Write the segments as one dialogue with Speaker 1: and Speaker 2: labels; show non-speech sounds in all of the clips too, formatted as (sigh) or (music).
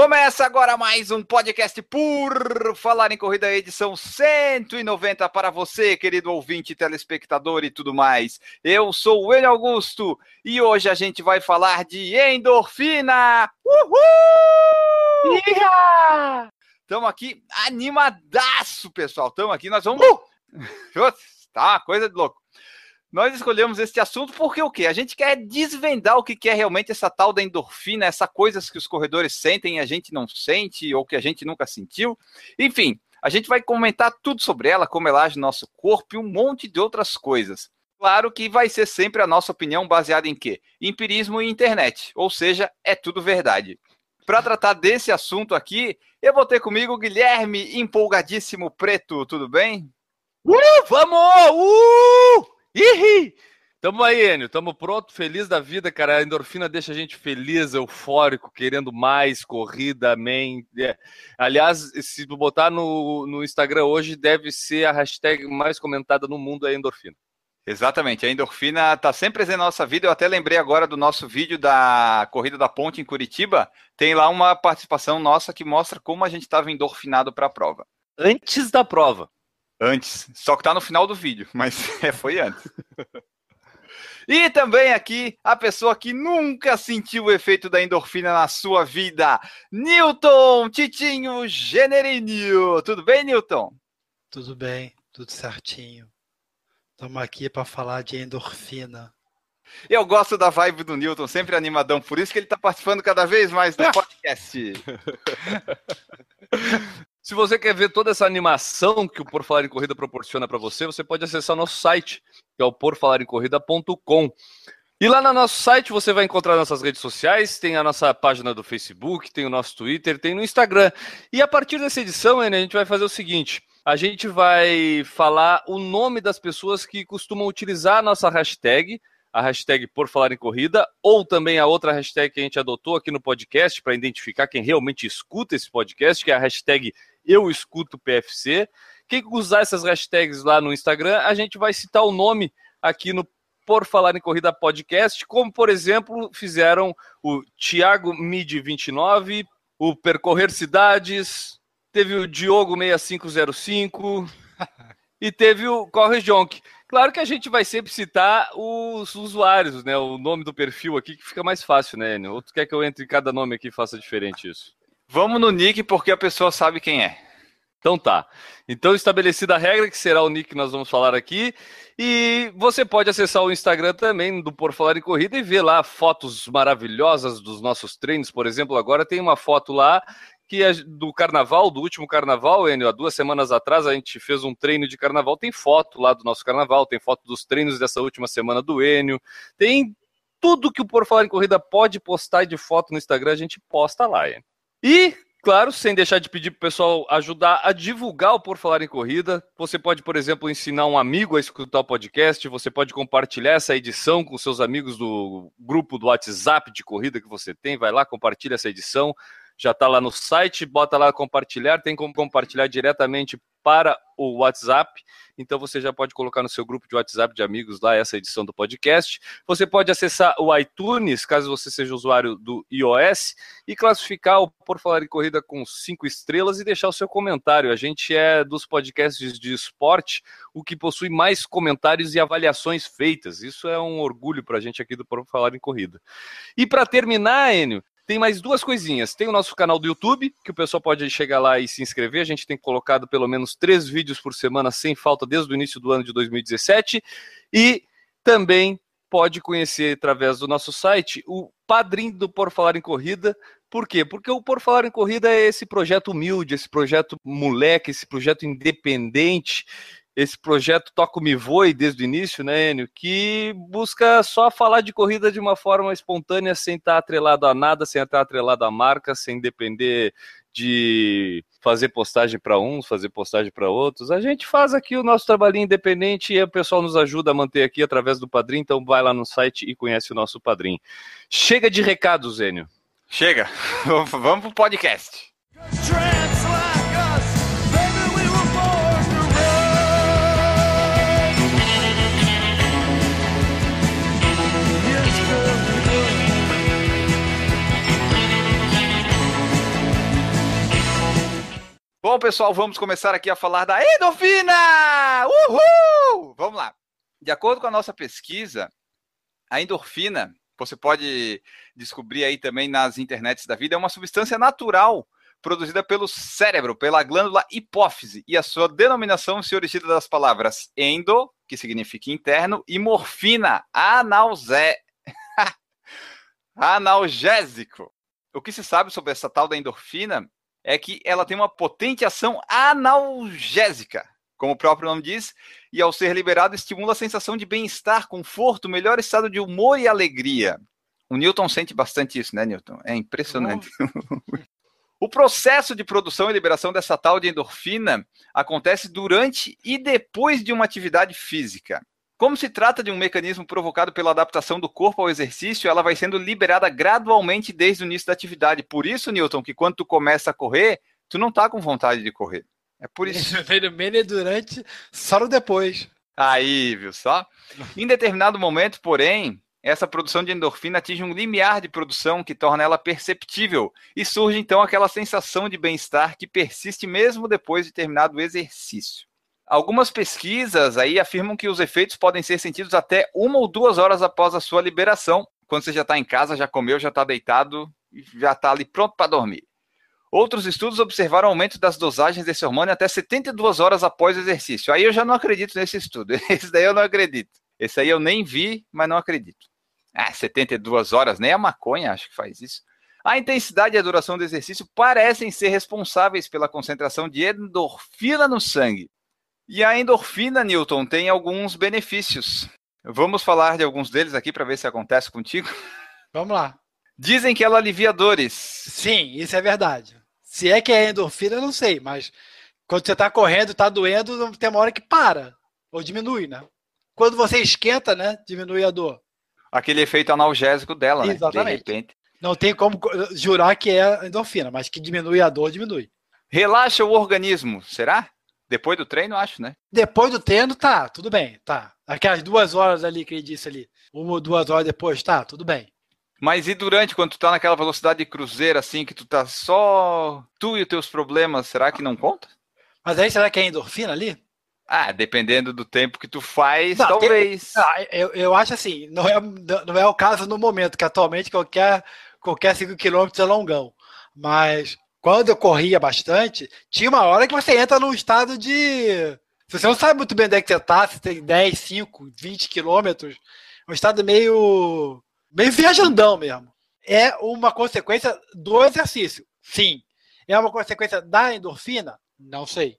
Speaker 1: Começa agora mais um podcast por Falar em Corrida, edição 190 para você, querido ouvinte, telespectador e tudo mais. Eu sou o Enio Augusto e hoje a gente vai falar de endorfina. Uhul! Estamos aqui animadaço, pessoal. Estamos aqui, nós vamos. Uh! Tá, coisa de louco. Nós escolhemos este assunto porque o quê? A gente quer desvendar o que é realmente essa tal da endorfina, essa coisas que os corredores sentem e a gente não sente, ou que a gente nunca sentiu. Enfim, a gente vai comentar tudo sobre ela, como ela age no nosso corpo e um monte de outras coisas. Claro que vai ser sempre a nossa opinião baseada em quê? Empirismo e internet, ou seja, é tudo verdade. Para tratar desse assunto aqui, eu vou ter comigo o Guilherme, empolgadíssimo preto, tudo bem?
Speaker 2: Uh, vamos! Uh! Ih! Tamo aí, Enio, tamo pronto, feliz da vida, cara. A endorfina deixa a gente feliz, eufórico, querendo mais corrida, amém. É. Aliás, se botar no, no Instagram hoje, deve ser a hashtag mais comentada no mundo é endorfina.
Speaker 1: Exatamente, a endorfina está sempre presente na nossa vida. Eu até lembrei agora do nosso vídeo da Corrida da Ponte em Curitiba. Tem lá uma participação nossa que mostra como a gente estava endorfinado para a prova.
Speaker 2: Antes da prova.
Speaker 1: Antes. Só que tá no final do vídeo, (laughs) mas é, foi antes. E também aqui a pessoa que nunca sentiu o efeito da endorfina na sua vida, Newton Titinho Generinho. Tudo bem, Newton?
Speaker 3: Tudo bem, tudo certinho. Estamos aqui para falar de endorfina.
Speaker 1: Eu gosto da vibe do Newton, sempre animadão, por isso que ele está participando cada vez mais do (laughs) podcast.
Speaker 2: Se você quer ver toda essa animação que o Por Falar em Corrida proporciona para você, você pode acessar nosso site, que é o porfalarencorrida.com. E lá no nosso site você vai encontrar nossas redes sociais, tem a nossa página do Facebook, tem o nosso Twitter, tem no Instagram. E a partir dessa edição, a gente vai fazer o seguinte: a gente vai falar o nome das pessoas que costumam utilizar a nossa hashtag, a hashtag Por Falar em Corrida, ou também a outra hashtag que a gente adotou aqui no podcast para identificar quem realmente escuta esse podcast, que é a hashtag Eu Escuto PFC. Quem usar essas hashtags lá no Instagram, a gente vai citar o nome aqui no Por Falar em Corrida Podcast, como por exemplo fizeram o Thiago Mid 29, o Percorrer Cidades, teve o Diogo 6505 (laughs) e teve o Corre Jonk. Claro que a gente vai sempre citar os usuários, né? O nome do perfil aqui que fica mais fácil, né, Enio? Ou tu quer que eu entre em cada nome aqui e faça diferente isso?
Speaker 1: Vamos no nick porque a pessoa sabe quem é.
Speaker 2: Então tá. Então, estabelecida a regra, que será o nick que nós vamos falar aqui. E você pode acessar o Instagram também do Por Falar em Corrida e ver lá fotos maravilhosas dos nossos treinos. Por exemplo, agora tem uma foto lá que é do carnaval, do último carnaval, Enio, há duas semanas atrás a gente fez um treino de carnaval, tem foto lá do nosso carnaval, tem foto dos treinos dessa última semana do Enio, tem tudo que o Por Falar em Corrida pode postar de foto no Instagram, a gente posta lá, Enio. E, claro, sem deixar de pedir para o pessoal ajudar a divulgar o Por Falar em Corrida, você pode, por exemplo, ensinar um amigo a escutar o podcast, você pode compartilhar essa edição com seus amigos do grupo do WhatsApp de corrida que você tem, vai lá, compartilha essa edição, já está lá no site, bota lá compartilhar, tem como compartilhar diretamente para o WhatsApp, então você já pode colocar no seu grupo de WhatsApp de amigos lá essa edição do podcast. Você pode acessar o iTunes, caso você seja usuário do iOS, e classificar o Por Falar em Corrida com cinco estrelas e deixar o seu comentário. A gente é dos podcasts de esporte o que possui mais comentários e avaliações feitas. Isso é um orgulho para a gente aqui do Por Falar em Corrida. E para terminar, Enio, tem mais duas coisinhas. Tem o nosso canal do YouTube, que o pessoal pode chegar lá e se inscrever. A gente tem colocado pelo menos três vídeos por semana sem falta desde o início do ano de 2017. E também pode conhecer através do nosso site o padrinho do Por Falar em Corrida. Por quê? Porque o Por Falar em Corrida é esse projeto humilde, esse projeto moleque, esse projeto independente esse projeto Toco Me Voe desde o início, né, Enio? Que busca só falar de corrida de uma forma espontânea, sem estar atrelado a nada, sem estar atrelado a marca, sem depender de fazer postagem para uns, fazer postagem para outros. A gente faz aqui o nosso trabalhinho independente e o pessoal nos ajuda a manter aqui através do Padrim. Então vai lá no site e conhece o nosso Padrim. Chega de recado, Zênio.
Speaker 1: Chega, (laughs) vamos pro podcast. Bom, pessoal, vamos começar aqui a falar da endorfina! Uhul! Vamos lá. De acordo com a nossa pesquisa, a endorfina, você pode descobrir aí também nas internets da vida, é uma substância natural produzida pelo cérebro, pela glândula hipófise, e a sua denominação se origina das palavras endo, que significa interno, e morfina, analzé... (laughs) analgésico. O que se sabe sobre essa tal da endorfina é que ela tem uma potente ação analgésica, como o próprio nome diz, e ao ser liberado estimula a sensação de bem-estar, conforto, melhor estado de humor e alegria. O Newton sente bastante isso, né, Newton? É impressionante. (laughs) o processo de produção e liberação dessa tal de endorfina acontece durante e depois de uma atividade física. Como se trata de um mecanismo provocado pela adaptação do corpo ao exercício, ela vai sendo liberada gradualmente desde o início da atividade. Por isso, Newton, que quando tu começa a correr, tu não tá com vontade de correr. É por isso. (laughs)
Speaker 3: E durante, só no depois.
Speaker 1: Aí, viu só? Em determinado momento, porém, essa produção de endorfina atinge um limiar de produção que torna ela perceptível e surge então aquela sensação de bem-estar que persiste mesmo depois de terminado o exercício. Algumas pesquisas aí afirmam que os efeitos podem ser sentidos até uma ou duas horas após a sua liberação, quando você já está em casa, já comeu, já está deitado e já está ali pronto para dormir. Outros estudos observaram aumento das dosagens desse hormônio até 72 horas após o exercício. Aí eu já não acredito nesse estudo. (laughs) Esse daí eu não acredito. Esse aí eu nem vi, mas não acredito. Ah, 72 horas, nem a maconha acho que faz isso. A intensidade e a duração do exercício parecem ser responsáveis pela concentração de endorfina no sangue. E a endorfina, Newton, tem alguns benefícios. Vamos falar de alguns deles aqui para ver se acontece contigo. (laughs)
Speaker 3: Vamos lá.
Speaker 1: Dizem que ela alivia dores.
Speaker 3: Sim, isso é verdade. Se é que é endorfina, eu não sei, mas quando você está correndo, está doendo, tem uma hora que para ou diminui, né? Quando você esquenta, né, diminui a dor.
Speaker 1: Aquele efeito analgésico dela, né?
Speaker 3: Exatamente. De repente. Não tem como jurar que é endorfina, mas que diminui a dor, diminui.
Speaker 1: Relaxa o organismo, será? Depois do treino, acho, né?
Speaker 3: Depois do treino, tá, tudo bem, tá. Aquelas duas horas ali que ele disse ali, uma ou duas horas depois, tá, tudo bem.
Speaker 1: Mas e durante, quando tu tá naquela velocidade de cruzeiro, assim, que tu tá só tu e os teus problemas, será que não conta?
Speaker 3: Mas aí será que é endorfina ali?
Speaker 1: Ah, dependendo do tempo que tu faz, não, talvez.
Speaker 3: Tem, ah, eu, eu acho assim, não é, não é o caso no momento, que atualmente qualquer, qualquer 5 km é longão. Mas quando eu corria bastante, tinha uma hora que você entra num estado de. Se você não sabe muito bem onde é que você tá, se tem 10, 5, 20 quilômetros, um estado meio. meio viajandão mesmo. É uma consequência do exercício. Sim. É uma consequência da endorfina? Não sei.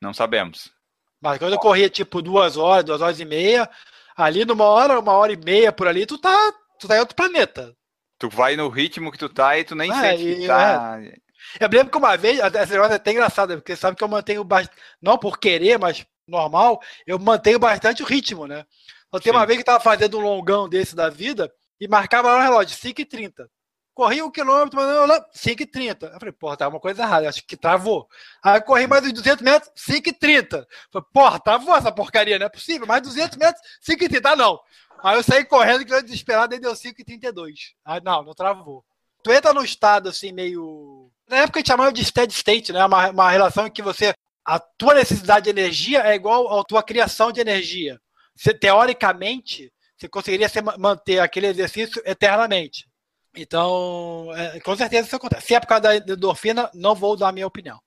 Speaker 1: Não sabemos.
Speaker 3: Mas quando eu corria tipo duas horas, duas horas e meia, ali numa hora, uma hora e meia por ali, tu tá, tu tá em outro planeta.
Speaker 1: Tu vai no ritmo que tu tá e tu nem é, sente que tá. É.
Speaker 3: Eu lembro que uma vez, essa negócio é até engraçado, porque sabe que eu mantenho bastante, não por querer, mas normal, eu mantenho bastante o ritmo, né? Então, tem uma vez que eu tava fazendo um longão desse da vida e marcava lá no relógio, 5h30. Corri um quilômetro, 5h30. Eu falei, porra, tá uma coisa errada, acho que travou. Aí corri mais uns 200 metros, 5h30. Falei, porra, travou essa porcaria, não é possível. Mais 200 metros, 5h30. Ah, não. Aí eu saí correndo, que eu desesperado, aí deu 5h32. Aí não, não travou. Tu entra num estado assim, meio na época a gente chamava de steady state, né? Uma, uma relação em que você. A tua necessidade de energia é igual à tua criação de energia. Você, teoricamente, você conseguiria ser, manter aquele exercício eternamente. Então, é, com certeza isso acontece. Se é por causa da endorfina, não vou dar a minha opinião.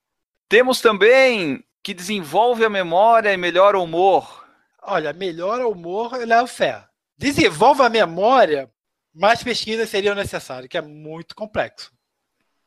Speaker 1: Temos também que desenvolve a memória e melhora o humor.
Speaker 3: Olha, melhora o humor, eu levo fé. Desenvolve a memória, mais pesquisas seriam necessárias, que é muito complexo.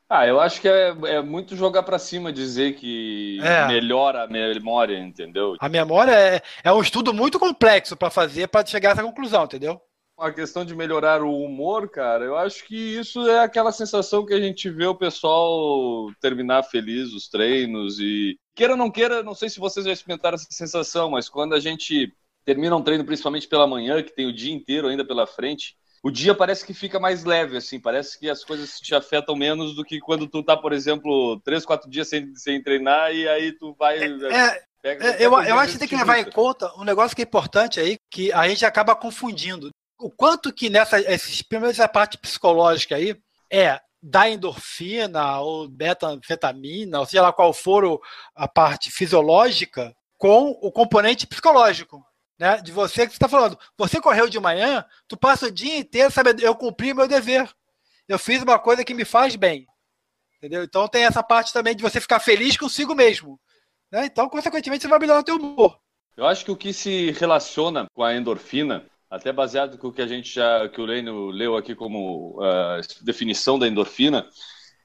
Speaker 2: Ah, eu acho que é, é muito jogar para cima dizer que é. melhora a memória, entendeu?
Speaker 3: A memória é, é um estudo muito complexo para fazer para chegar a essa conclusão, entendeu?
Speaker 2: A questão de melhorar o humor, cara, eu acho que isso é aquela sensação que a gente vê o pessoal terminar feliz os treinos e queira ou não queira, não sei se vocês já experimentaram essa sensação, mas quando a gente termina um treino, principalmente pela manhã, que tem o dia inteiro ainda pela frente, o dia parece que fica mais leve, assim, parece que as coisas te afetam menos do que quando tu tá, por exemplo, três, quatro dias sem, sem treinar e aí tu vai.
Speaker 3: É, pega, é, eu, eu acho que tem que levar em conta um negócio que é importante aí, que a gente acaba confundindo. O quanto que nessa, esses, primeiros a parte psicológica aí, é da endorfina ou beta-anfetamina, ou seja lá qual for a parte fisiológica, com o componente psicológico né? De você que você está falando. Você correu de manhã, tu passa o dia inteiro, sabe? Eu cumpri meu dever. Eu fiz uma coisa que me faz bem. Entendeu? Então tem essa parte também de você ficar feliz consigo mesmo. Né? Então, consequentemente, você vai melhorar o teu humor.
Speaker 2: Eu acho que o que se relaciona com a endorfina, até baseado com o que a gente já, que o Lênio leu aqui como uh, definição da endorfina,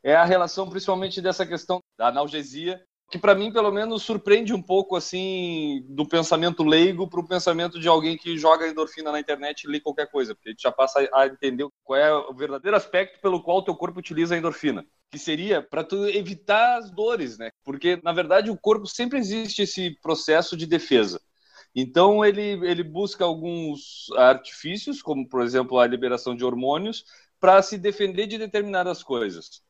Speaker 2: é a relação principalmente dessa questão da analgesia que para mim, pelo menos, surpreende um pouco assim do pensamento leigo para o pensamento de alguém que joga endorfina na internet e lê qualquer coisa, porque a gente já passa a entender qual é o verdadeiro aspecto pelo qual o teu corpo utiliza a endorfina, que seria para tu evitar as dores, né? Porque na verdade o corpo sempre existe esse processo de defesa. Então ele ele busca alguns artifícios, como por exemplo a liberação de hormônios, para se defender de determinadas coisas.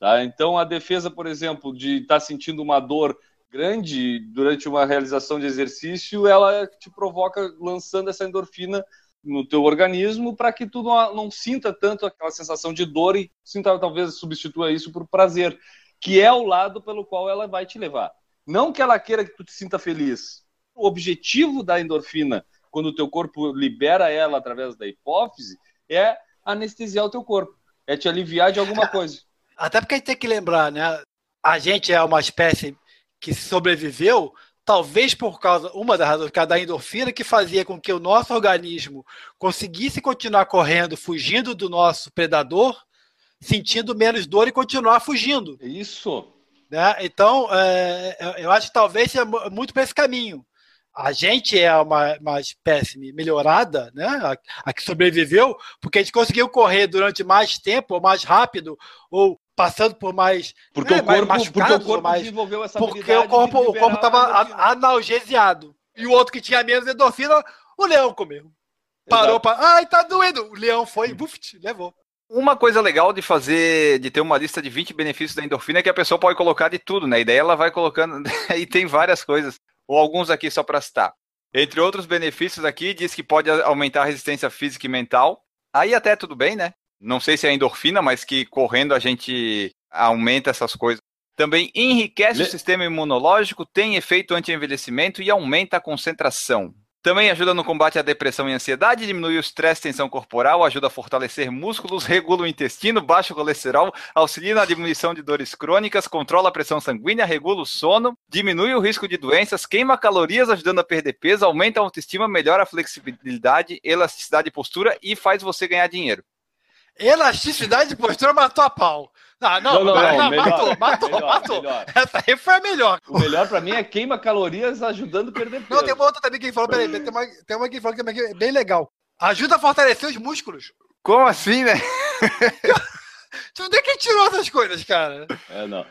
Speaker 2: Tá? Então, a defesa, por exemplo, de estar tá sentindo uma dor grande durante uma realização de exercício, ela te provoca lançando essa endorfina no teu organismo para que tu não, não, sinta tanto aquela sensação de dor e sinta talvez substitua isso por prazer, que é o lado pelo qual ela vai te levar. Não que ela queira que tu te sinta feliz. O objetivo da endorfina, quando o teu corpo libera ela através da hipófise, é anestesiar o teu corpo, é te aliviar de alguma coisa.
Speaker 3: Até porque a gente tem que lembrar, né? A gente é uma espécie que sobreviveu, talvez por causa, uma das razões, da endorfina, que fazia com que o nosso organismo conseguisse continuar correndo, fugindo do nosso predador, sentindo menos dor e continuar fugindo.
Speaker 2: Isso.
Speaker 3: Né? Então, é, eu acho que talvez seja muito para esse caminho. A gente é uma, uma espécie melhorada, né? A, a, que sobreviveu, porque a gente conseguiu correr durante mais tempo, ou mais rápido, ou passando por mais.
Speaker 2: Porque né, o corpo, mais porque o corpo mais, desenvolveu essa
Speaker 3: Porque o corpo o corpo estava analgesiado. E o outro que tinha menos endorfina, o leão comeu. Parou para. Ai, tá doendo. O leão foi, buft, levou.
Speaker 1: Uma coisa legal de fazer, de ter uma lista de 20 benefícios da endorfina é que a pessoa pode colocar de tudo, né? E daí ela vai colocando, (laughs) e tem várias coisas, ou alguns aqui só para citar. Entre outros benefícios aqui, diz que pode aumentar a resistência física e mental. Aí até tudo bem, né? Não sei se é endorfina, mas que correndo a gente aumenta essas coisas. Também enriquece Le... o sistema imunológico, tem efeito anti-envelhecimento e aumenta a concentração. Também ajuda no combate à depressão e ansiedade, diminui o estresse e tensão corporal, ajuda a fortalecer músculos, regula o intestino, baixa o colesterol, auxilia na diminuição de dores crônicas, controla a pressão sanguínea, regula o sono, diminui o risco de doenças, queima calorias, ajudando a perder peso, aumenta a autoestima, melhora a flexibilidade, elasticidade e postura e faz você ganhar dinheiro.
Speaker 3: Elasticidade de postura matou a pau.
Speaker 2: Ah, não, não, não, não, não melhor,
Speaker 3: matou, matou, melhor, matou. Melhor. Essa aí foi a melhor.
Speaker 2: O melhor pra mim é queima calorias ajudando a perder peso.
Speaker 3: Não, tem uma outra também que falou, peraí, tem uma, tem uma que falou que é bem legal. Ajuda a fortalecer os músculos.
Speaker 1: Como assim, né? (laughs)
Speaker 3: Onde é que tirou essas coisas, cara?
Speaker 2: É, não.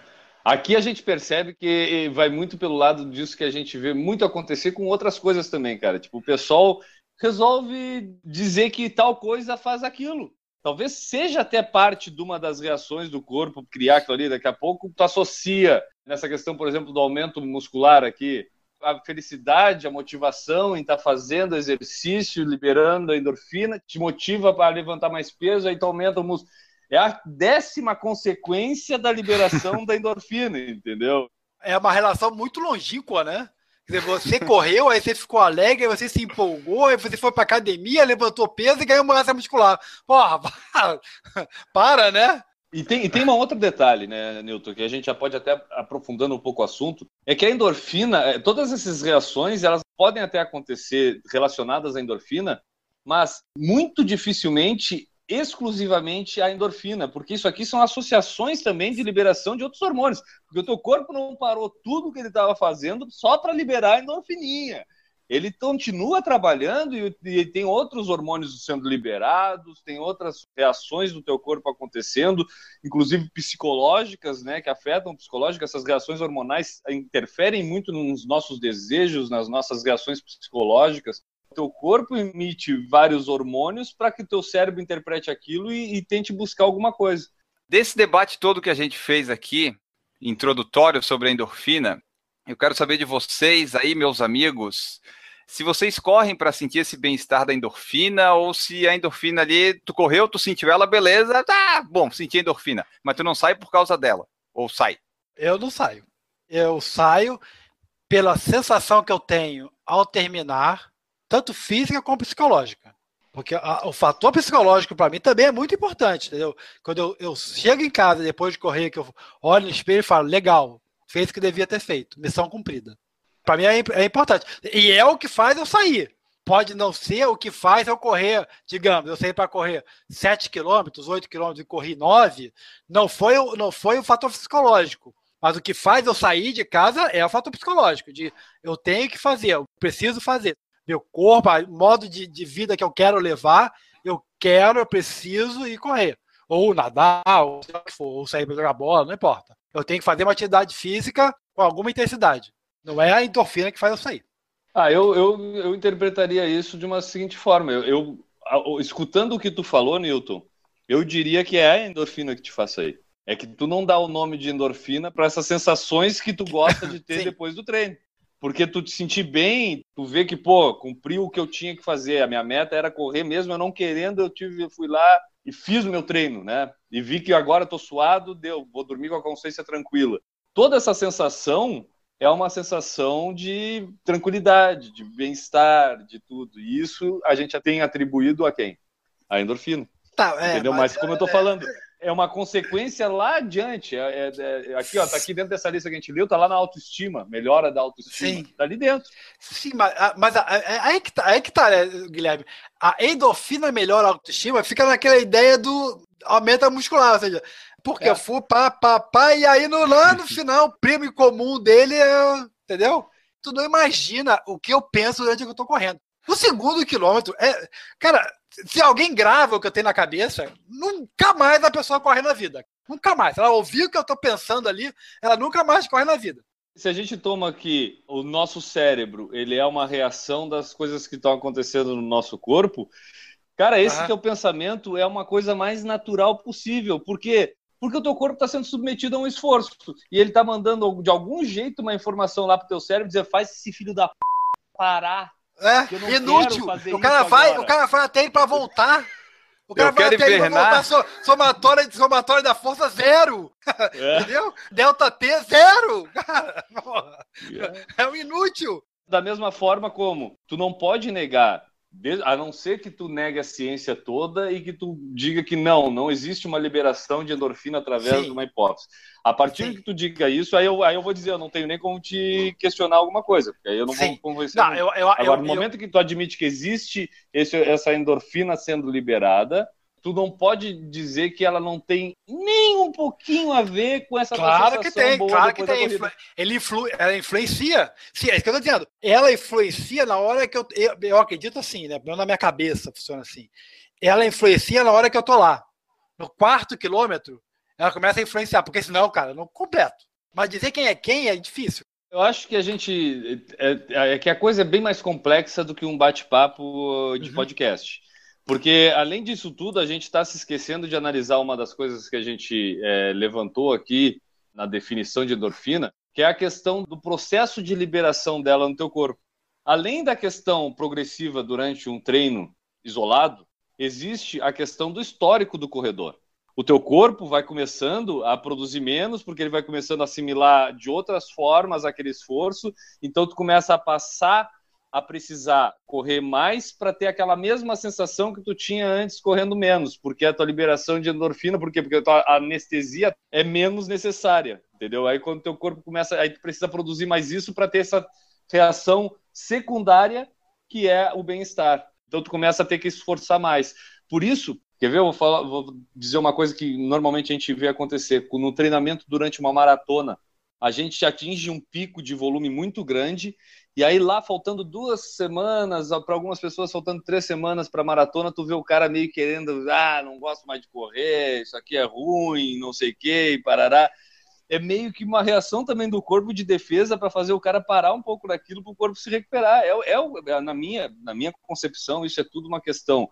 Speaker 2: Aqui a gente percebe que vai muito pelo lado disso que a gente vê muito acontecer com outras coisas também, cara. Tipo, o pessoal resolve dizer que tal coisa faz aquilo talvez seja até parte de uma das reações do corpo criar aquilo ali. Daqui a pouco tu associa nessa questão, por exemplo, do aumento muscular aqui, a felicidade, a motivação em estar tá fazendo exercício, liberando a endorfina, te motiva para levantar mais peso, aí tu aumenta o músculo. É a décima consequência da liberação (laughs) da endorfina, entendeu?
Speaker 3: É uma relação muito longínqua, né? Dizer, você correu, aí você ficou alegre, aí você se empolgou, aí você foi pra academia, levantou peso e ganhou massa muscular. Porra, (laughs) para, né?
Speaker 2: E tem, e tem um outro detalhe, né, Newton, que a gente já pode até aprofundando um pouco o assunto, é que a endorfina, é, todas essas reações, elas podem até acontecer relacionadas à endorfina, mas muito dificilmente exclusivamente a endorfina, porque isso aqui são associações também de liberação de outros hormônios, porque o teu corpo não parou tudo que ele estava fazendo só para liberar a endorfininha. ele continua trabalhando e, e, tem outros hormônios sendo liberados, tem outras reações do teu corpo acontecendo, inclusive psicológicas, né, que afetam psicológicas. Essas reações hormonais interferem muito nos nossos desejos, nas nossas reações psicológicas. Teu corpo emite vários hormônios para que o teu cérebro interprete aquilo e, e tente buscar alguma coisa.
Speaker 1: Desse debate todo que a gente fez aqui, introdutório sobre a endorfina, eu quero saber de vocês aí, meus amigos, se vocês correm para sentir esse bem-estar da endorfina ou se a endorfina ali, tu correu, tu sentiu ela, beleza, tá bom, senti a endorfina, mas tu não sai por causa dela, ou sai?
Speaker 3: Eu não saio. Eu saio pela sensação que eu tenho ao terminar, tanto física como psicológica. Porque a, o fator psicológico para mim também é muito importante, entendeu? Quando eu, eu, chego em casa depois de correr, que eu olho no espelho e falo, legal, fez o que devia ter feito, missão cumprida. Para mim é, é, importante. E é o que faz eu sair. Pode não ser o que faz eu correr, digamos, eu saí para correr 7 quilômetros, 8 quilômetros e corri 9, não foi, não foi o fator psicológico. Mas o que faz eu sair de casa é o fator psicológico, de eu tenho que fazer, eu preciso fazer. Meu corpo, o modo de, de vida que eu quero levar, eu quero, eu preciso ir correr. Ou nadar, ou, ou sair para jogar bola, não importa. Eu tenho que fazer uma atividade física com alguma intensidade. Não é a endorfina que faz eu sair.
Speaker 2: Ah, eu, eu, eu interpretaria isso de uma seguinte forma. Eu, eu, escutando o que tu falou, Newton, eu diria que é a endorfina que te faz sair. É que tu não dá o nome de endorfina para essas sensações que tu gosta de ter (laughs) depois do treino. Porque tu te sentir bem, tu vê que, pô, cumpri o que eu tinha que fazer. A minha meta era correr mesmo, eu não querendo, eu tive, eu fui lá e fiz o meu treino, né? E vi que agora tô suado, deu, vou dormir com a consciência tranquila. Toda essa sensação é uma sensação de tranquilidade, de bem-estar, de tudo. E isso a gente tem atribuído a quem? A endorfina. Tá, é, Entendeu? Mas, mas como eu estou é, falando, é uma consequência lá adiante. É, é, é, aqui, ó, tá aqui dentro dessa lista que a gente leu, tá lá na autoestima, melhora da autoestima. Sim. Tá ali dentro.
Speaker 3: Sim, mas, mas aí que tá, aí que tá, né, Guilherme. A endorfina melhora a autoestima, fica naquela ideia do aumenta muscular, ou seja, porque é. eu fui pá, pá, pá, e aí no, lá no (laughs) final, o prêmio comum dele é. Entendeu? Tu não imagina o que eu penso durante que eu tô correndo. O segundo quilômetro é. Cara, se alguém grava o que eu tenho na cabeça, nunca mais a pessoa corre na vida. Nunca mais. Ela ouviu o que eu tô pensando ali, ela nunca mais corre na vida.
Speaker 2: Se a gente toma aqui o nosso cérebro, ele é uma reação das coisas que estão acontecendo no nosso corpo, cara, esse ah. teu pensamento é uma coisa mais natural possível, porque porque o teu corpo está sendo submetido a um esforço. E ele está mandando, de algum jeito, uma informação lá pro teu cérebro, dizer, faz esse filho da p... parar.
Speaker 3: É, inútil. O cara, vai, o cara vai até ele para voltar. O cara
Speaker 1: eu vai até ele pra voltar.
Speaker 3: Somatória, somatória da força, zero. É. (laughs) Entendeu? Delta T, zero. (laughs) Cara, é um inútil.
Speaker 2: Da mesma forma como tu não pode negar a não ser que tu negue a ciência toda e que tu diga que não, não existe uma liberação de endorfina através Sim. de uma hipótese. A partir Sim. que tu diga isso, aí eu, aí eu vou dizer, eu não tenho nem como te questionar alguma coisa, porque aí eu não Sim. vou convencer. Não, eu, eu, Agora, no momento que tu admite que existe esse, essa endorfina sendo liberada, tu não pode dizer que ela não tem nem um pouquinho a ver com essa
Speaker 3: Claro que tem, claro que tem. Ele influ, ela influencia. Sim, é isso que eu tô dizendo. Ela influencia na hora que eu. Eu, eu acredito assim, né? Na minha cabeça funciona assim. Ela influencia na hora que eu tô lá. No quarto quilômetro, ela começa a influenciar, porque senão, cara, eu não completo. Mas dizer quem é quem é difícil.
Speaker 2: Eu acho que a gente. É, é, é que a coisa é bem mais complexa do que um bate-papo de uhum. podcast. Porque, além disso tudo, a gente está se esquecendo de analisar uma das coisas que a gente é, levantou aqui na definição de endorfina, que é a questão do processo de liberação dela no teu corpo. Além da questão progressiva durante um treino isolado, existe a questão do histórico do corredor. O teu corpo vai começando a produzir menos, porque ele vai começando a assimilar de outras formas aquele esforço, então tu começa a passar a precisar correr mais para ter aquela mesma sensação que tu tinha antes correndo menos, porque a tua liberação de endorfina, por quê? Porque a tua anestesia é menos necessária, entendeu? Aí quando teu corpo começa, aí tu precisa produzir mais isso para ter essa reação secundária que é o bem-estar. Então tu começa a ter que esforçar mais. Por isso, quer ver? Eu vou, falar, vou dizer uma coisa que normalmente a gente vê acontecer no treinamento durante uma maratona. A gente atinge um pico de volume muito grande E aí lá, faltando duas semanas, para algumas pessoas faltando três semanas para maratona, tu vê o cara meio querendo, ah, não gosto mais de correr, isso aqui é ruim, não sei o que, parará. É meio que uma reação também do corpo de defesa para fazer o cara parar um pouco daquilo para o corpo se recuperar. É, é, é, na, minha, na minha concepção, isso é tudo uma questão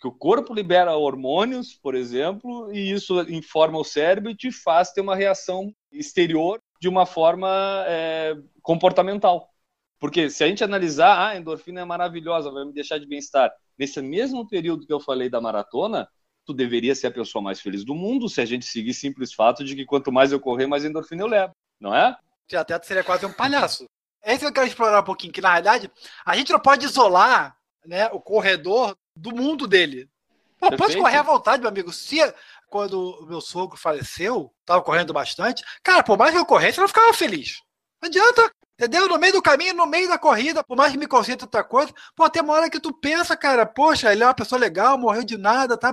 Speaker 2: que o corpo libera hormônios, por exemplo, e isso informa o cérebro e te faz ter uma reação exterior de uma forma é, comportamental. Porque se a gente analisar, ah, a endorfina é maravilhosa, vai me deixar de bem-estar. Nesse mesmo período que eu falei da maratona, tu deveria ser a pessoa mais feliz do mundo se a gente seguir simples fato de que quanto mais eu correr, mais endorfina eu levo, não é?
Speaker 3: O atleta seria quase um palhaço. É isso que eu quero explorar um pouquinho, que na realidade a gente não pode isolar né, o corredor do mundo dele. Pô, pode correr à vontade, meu amigo. Se quando o meu sogro faleceu, tava correndo bastante, cara, por mais que eu corresse, eu não ficava feliz. Não adianta, entendeu? No meio do caminho, no meio da corrida, por mais que me concentre outra coisa, pô, tem uma hora que tu pensa, cara, poxa, ele é uma pessoa legal, morreu de nada, tá,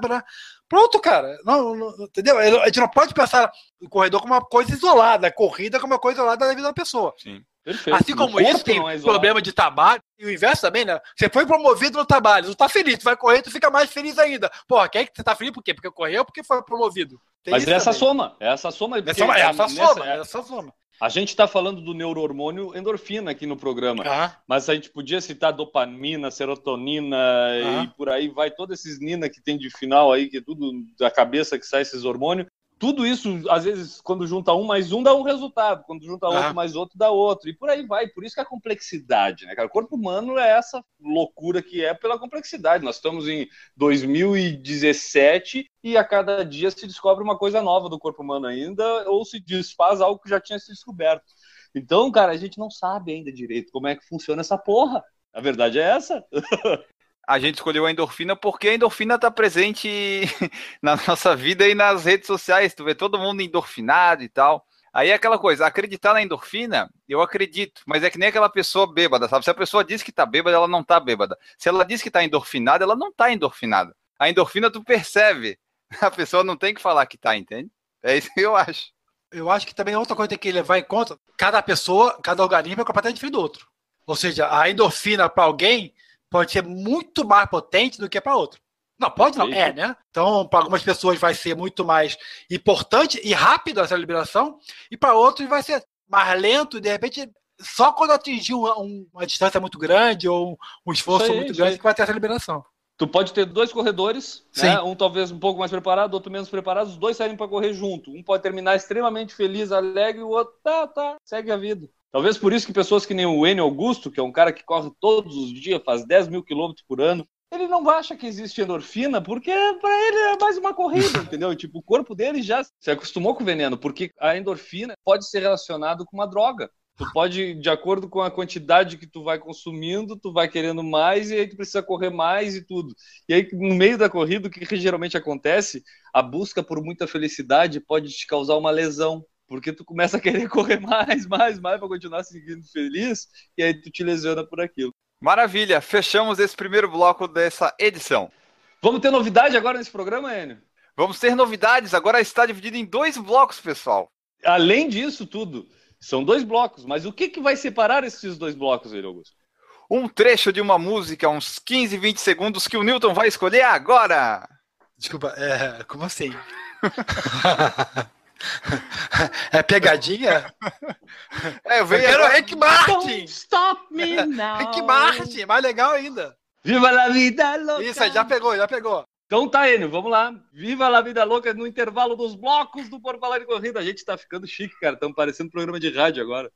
Speaker 3: Pronto, cara. Não, não, entendeu? A gente não pode pensar o corredor como uma coisa isolada, a corrida como uma coisa isolada da vida da pessoa.
Speaker 2: Sim. Perfeito.
Speaker 3: Assim como isso, tem é problema de trabalho, e o inverso também, né? Você foi promovido no trabalho, tu tá feliz, tu vai correr, tu fica mais feliz ainda. Porra, quer que você tá feliz por quê? Porque correu ou porque foi promovido?
Speaker 2: Tem Mas essa também. soma, essa soma.
Speaker 3: Essa, essa, essa soma, essa soma.
Speaker 2: A gente está falando do neurohormônio endorfina aqui no programa, ah. mas a gente podia citar dopamina, serotonina ah. e por aí vai, todos esses nina que tem de final aí, que é tudo da cabeça que sai esses hormônios tudo isso, às vezes, quando junta um mais um, dá um resultado. Quando junta ah. outro mais outro, dá outro. E por aí vai. Por isso que a complexidade, né, cara? O corpo humano é essa loucura que é pela complexidade. Nós estamos em 2017 e a cada dia se descobre uma coisa nova do corpo humano ainda, ou se desfaz algo que já tinha sido descoberto. Então, cara, a gente não sabe ainda direito como é que funciona essa porra. A verdade é essa. (laughs)
Speaker 1: a gente escolheu a endorfina porque a endorfina está presente (laughs) na nossa vida e nas redes sociais. Tu vê todo mundo endorfinado e tal. Aí é aquela coisa, acreditar na endorfina, eu acredito, mas é que nem aquela pessoa bêbada, sabe? Se a pessoa diz que tá bêbada, ela não tá bêbada. Se ela diz que tá endorfinada, ela não tá endorfinada. A endorfina tu percebe. (laughs) A pessoa não tem que falar que tá, entende? É isso que eu acho.
Speaker 3: Eu acho que também outra coisa que levar em conta, cada pessoa, cada organismo é completamente diferente do outro. Ou seja, a endorfina para alguém pode ser muito mais potente do que para outro. Não, pode não, é, né? Então, para algumas pessoas vai ser muito mais importante e rápido essa liberação, e para outros vai ser mais lento, e de repente, só quando atingir uma, uma distância muito grande ou um esforço muito grande que vai ter essa liberação.
Speaker 2: Tu pode ter dois corredores, né? um talvez um pouco mais preparado, outro menos preparado, os dois saírem para correr junto. Um pode terminar extremamente feliz, alegre, o outro tá, tá, segue a vida. Talvez por isso que pessoas que nem o Enio Augusto, que é um cara que corre todos os dias, faz 10 mil quilômetros por ano, ele não acha que existe endorfina, porque para ele é mais uma corrida, (laughs) entendeu? Tipo, o corpo dele já se acostumou com o veneno, porque a endorfina pode ser relacionado com uma droga. Tu pode, de acordo com a quantidade que tu vai consumindo, tu vai querendo mais e aí tu precisa correr mais e tudo. E aí, no meio da corrida, o que, que geralmente acontece? A busca por muita felicidade pode te causar uma lesão porque tu começa a querer (laughs) correr mais, mais, mais para continuar seguindo feliz e aí tu te lesiona por aquilo.
Speaker 1: Maravilha, fechamos esse primeiro bloco dessa edição.
Speaker 2: Vamos ter novidade agora nesse programa, Enio?
Speaker 1: Vamos ter novidades, agora está dividido em dois blocos, pessoal.
Speaker 2: Além disso tudo, são dois blocos, mas o que, que vai separar esses dois blocos, Enio Augusto?
Speaker 1: Um trecho de uma música, uns 15, 20 segundos, que o Newton vai escolher agora.
Speaker 3: Desculpa, é, como assim? (laughs) (laughs) É pegadinha?
Speaker 1: É, eu, vejo eu quero.
Speaker 3: Rick Martin! Stop me now! Rick Martin, mais legal ainda.
Speaker 2: Viva la vida louca!
Speaker 3: Isso aí, já pegou, já pegou.
Speaker 2: Então tá, Enio, vamos lá. Viva la vida louca no intervalo dos blocos do Por Falar de Corrida. A gente tá ficando chique, cara. Estamos parecendo programa de rádio agora.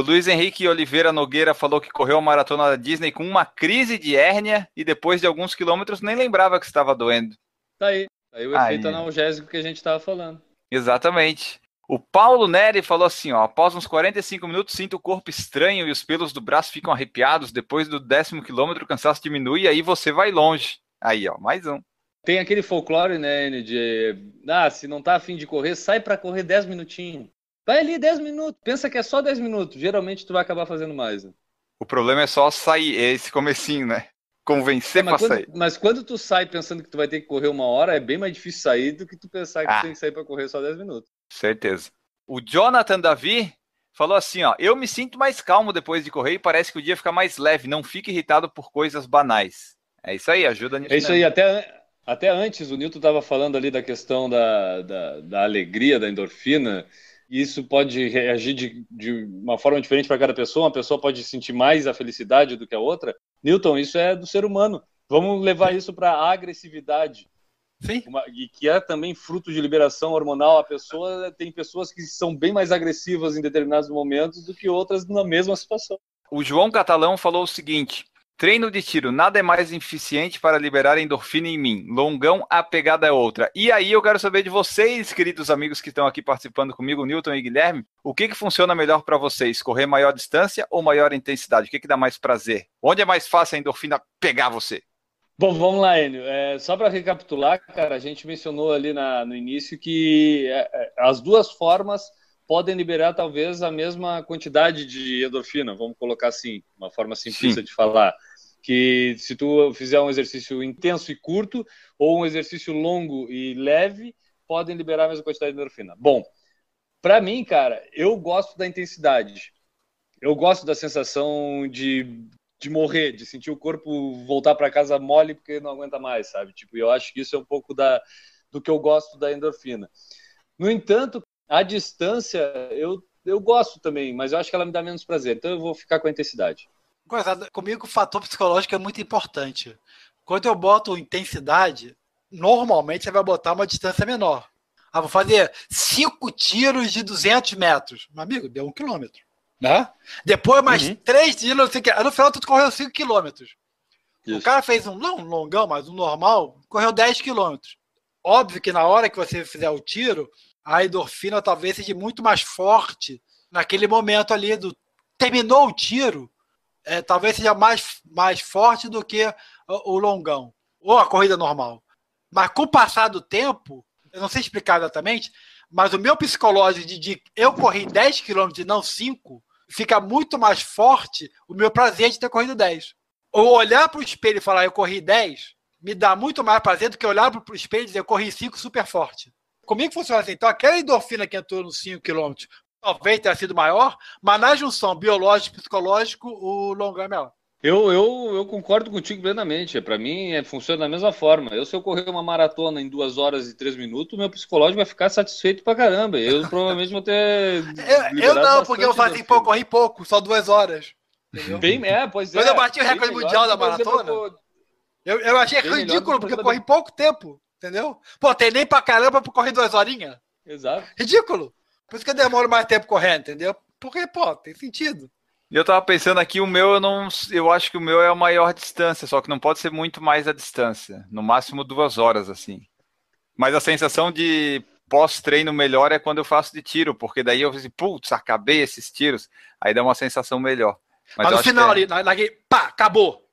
Speaker 1: O Luiz Henrique Oliveira Nogueira falou que correu a maratona da Disney com uma crise de hérnia e depois de alguns quilômetros nem lembrava que estava doendo.
Speaker 2: Tá aí. Tá aí o efeito aí. analgésico que a gente estava falando.
Speaker 1: Exatamente. O Paulo Neri falou assim, ó, após uns 45 minutos sinto o corpo estranho e os pelos do braço ficam arrepiados, depois do décimo quilômetro o cansaço diminui e aí você vai longe. Aí, ó, mais um.
Speaker 2: Tem aquele folclore, né, de ah, se não tá afim de correr, sai para correr 10 minutinhos. Vai ali 10 minutos, pensa que é só 10 minutos. Geralmente tu vai acabar fazendo mais. Né?
Speaker 1: O problema é só sair, é esse comecinho, né? Convencer
Speaker 2: É, mas,
Speaker 1: pra
Speaker 2: quando,
Speaker 1: sair.
Speaker 2: mas quando tu sai pensando que tu vai ter que correr uma hora, é bem mais difícil sair do que tu pensar que
Speaker 1: Ah.
Speaker 2: tu tem que sair para correr só 10 minutos.
Speaker 1: Certeza. O Jonathan Davi falou assim, ó, eu me sinto mais calmo depois de correr e parece que o dia fica mais leve, não fica irritado por coisas banais. É isso aí, ajuda nisso.
Speaker 2: É isso aí, até, até antes o Newton estava falando ali da questão da, da, da alegria, da endorfina, e isso pode reagir de, de uma forma diferente para cada pessoa, uma pessoa pode sentir mais a felicidade do que a outra. Newton, isso é do ser humano. Vamos levar isso para a agressividade,
Speaker 3: Sim.
Speaker 2: uma- e que é também fruto de liberação hormonal. A pessoa tem pessoas que são bem mais agressivas em determinados momentos do que outras na mesma situação.
Speaker 1: O João Catalão falou o seguinte: treino de tiro nada é mais eficiente para liberar endorfina em mim. Longão, a pegada é outra. E aí eu quero saber de vocês, queridos amigos que estão aqui participando comigo, Newton e Guilherme, o que, que funciona melhor para vocês? Correr maior distância ou maior intensidade? O que, que dá mais prazer? Onde é mais fácil a endorfina pegar você?
Speaker 2: Bom, vamos lá, Enio. É, só para recapitular, cara, a gente mencionou ali na- no início que é, é, as duas formas podem liberar talvez a mesma quantidade de endorfina, vamos colocar assim, uma forma simplista
Speaker 1: Sim.
Speaker 2: de falar. Que se tu fizer um exercício intenso e curto, ou um exercício longo e leve, podem liberar a mesma quantidade de endorfina. Bom, para mim, cara, eu gosto da intensidade. Eu gosto da sensação de de morrer, de sentir o corpo voltar para casa mole porque não aguenta mais, sabe? Tipo, eu acho que isso é um pouco da, do que eu gosto da endorfina. No entanto, a distância eu, eu gosto também, mas eu acho que ela me dá menos prazer, então eu vou ficar com a intensidade.
Speaker 3: Coisa, comigo o fator psicológico é muito importante. Quando eu boto intensidade, normalmente você vai botar uma distância menor. Ah, vou fazer cinco tiros de 200 metros. Meu amigo, deu um quilômetro. Né? Depois mais
Speaker 2: Uhum.
Speaker 3: três tiros, o No final, tu correu 5 quilômetros. O
Speaker 2: Isso.
Speaker 3: cara fez um não um longão, mas um normal, correu 10 quilômetros. Óbvio que na hora que você fizer o tiro, a endorfina talvez seja muito mais forte naquele momento ali do terminou o tiro, é, talvez seja mais, mais forte do que o, o longão ou a corrida normal. Mas com o passar do tempo, eu não sei explicar exatamente, mas o meu psicológico de, de eu corri 10 quilômetros e não 5, fica muito mais forte o meu prazer de ter corrido 10. Ou olhar para o espelho e falar eu corri 10, me dá muito mais prazer do que olhar para o espelho e dizer eu corri 5 super forte. Comigo funciona assim. Então, aquela endorfina que entrou nos 5 km talvez tenha sido maior, mas na junção biológico e psicológico, o longão é melhor.
Speaker 2: Eu, eu, eu concordo contigo plenamente. Para mim, é, funciona da mesma forma. Eu, se eu correr uma maratona em duas horas e três minutos, meu psicológico vai ficar satisfeito pra caramba. Eu (laughs) provavelmente vou ter.
Speaker 3: Eu, não, porque eu falei pô,
Speaker 2: endorfina.
Speaker 3: corri pouco, só duas horas. Entendeu?
Speaker 2: Bem, é, pois é.
Speaker 3: Quando eu bati o recorde mundial da maratona, Eu, eu achei
Speaker 2: Bem
Speaker 3: ridículo,
Speaker 2: que
Speaker 3: porque eu corri pouco tempo, entendeu? Pô, tem nem pra caramba pra correr duas horinhas.
Speaker 2: Exato.
Speaker 3: Ridículo. Por isso que eu demoro mais tempo correndo, entendeu? Porque, pô, tem sentido.
Speaker 1: E eu tava pensando aqui, o meu eu não. Eu acho que o meu é a maior distância, só que não pode ser muito mais a distância. No máximo duas horas, assim. Mas a sensação de pós-treino melhor é quando eu faço de tiro, porque daí eu assim, putz, acabei esses tiros. Aí dá uma sensação melhor.
Speaker 3: Mas,
Speaker 1: eu
Speaker 3: no final
Speaker 1: que
Speaker 3: ali, na- naquele, pá, acabou.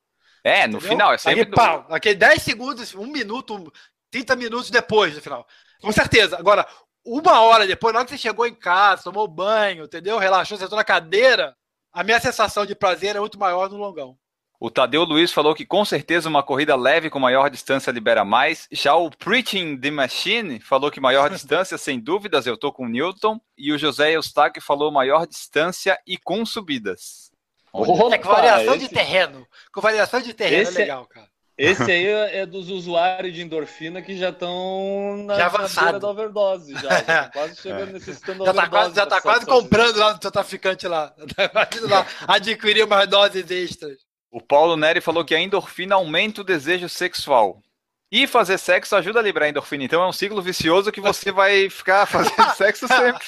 Speaker 1: é, é, no
Speaker 3: entendeu?
Speaker 1: final, é sempre.
Speaker 3: Naquele, pau, naquele 10 segundos, um minuto, um- 30 minutos depois do final. Com certeza. Agora, uma hora depois, na hora que você chegou em casa, tomou banho, entendeu? Relaxou, sentou na cadeira, a minha sensação de prazer é muito maior no longão.
Speaker 1: O Tadeu Luiz falou que com certeza uma corrida leve com maior distância libera mais. Já o Preaching the Machine falou que maior (laughs) distância, sem dúvidas, eu tô com o Newton. E o José Eustáquio falou maior distância e com subidas. Olha,
Speaker 3: É com variação
Speaker 2: esse,
Speaker 3: de terreno. Com variação de terreno
Speaker 2: Esse
Speaker 3: é
Speaker 2: é-
Speaker 3: legal, cara.
Speaker 2: Esse aí (laughs) é dos usuários de endorfina que já estão na,
Speaker 3: Já
Speaker 2: na
Speaker 3: avançado.
Speaker 2: da overdose. Já, já (laughs) tão quase chegando, necessitando
Speaker 3: Já tá
Speaker 2: overdose
Speaker 3: quase, já
Speaker 2: pra
Speaker 3: tá quase comprando lá no seu traficante lá. Já tá quase indo lá adquirir umas doses extras.
Speaker 1: O Paulo Neri falou que a endorfina aumenta o desejo sexual. E fazer sexo ajuda a liberar a endorfina. Então é um ciclo vicioso que você vai ficar fazendo (laughs) sexo sempre.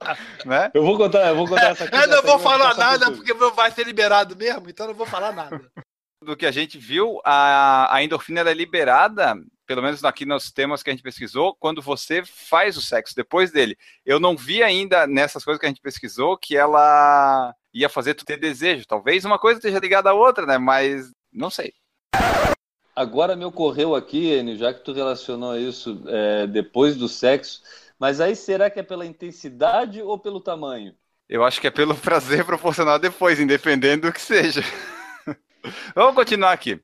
Speaker 1: (laughs) né?
Speaker 2: Eu vou contar, eu vou contar essa aqui. (laughs)
Speaker 3: Eu não vou falar nada porque vai ser liberado mesmo, então eu não vou falar nada. (laughs)
Speaker 1: do que a gente viu, a, a endorfina ela é liberada, pelo menos aqui nos temas que a gente pesquisou, quando você faz o sexo depois dele. Eu não vi ainda nessas coisas que a gente pesquisou que ela ia fazer tu ter desejo. Talvez uma coisa esteja ligada à outra, né? Mas não sei.
Speaker 2: Agora me ocorreu aqui, Enio, já que tu relacionou isso é, depois do sexo, mas aí será que é pela intensidade ou pelo tamanho?
Speaker 1: Eu acho que é pelo (laughs) prazer proporcional depois, independente do que seja. (laughs) Vamos continuar aqui.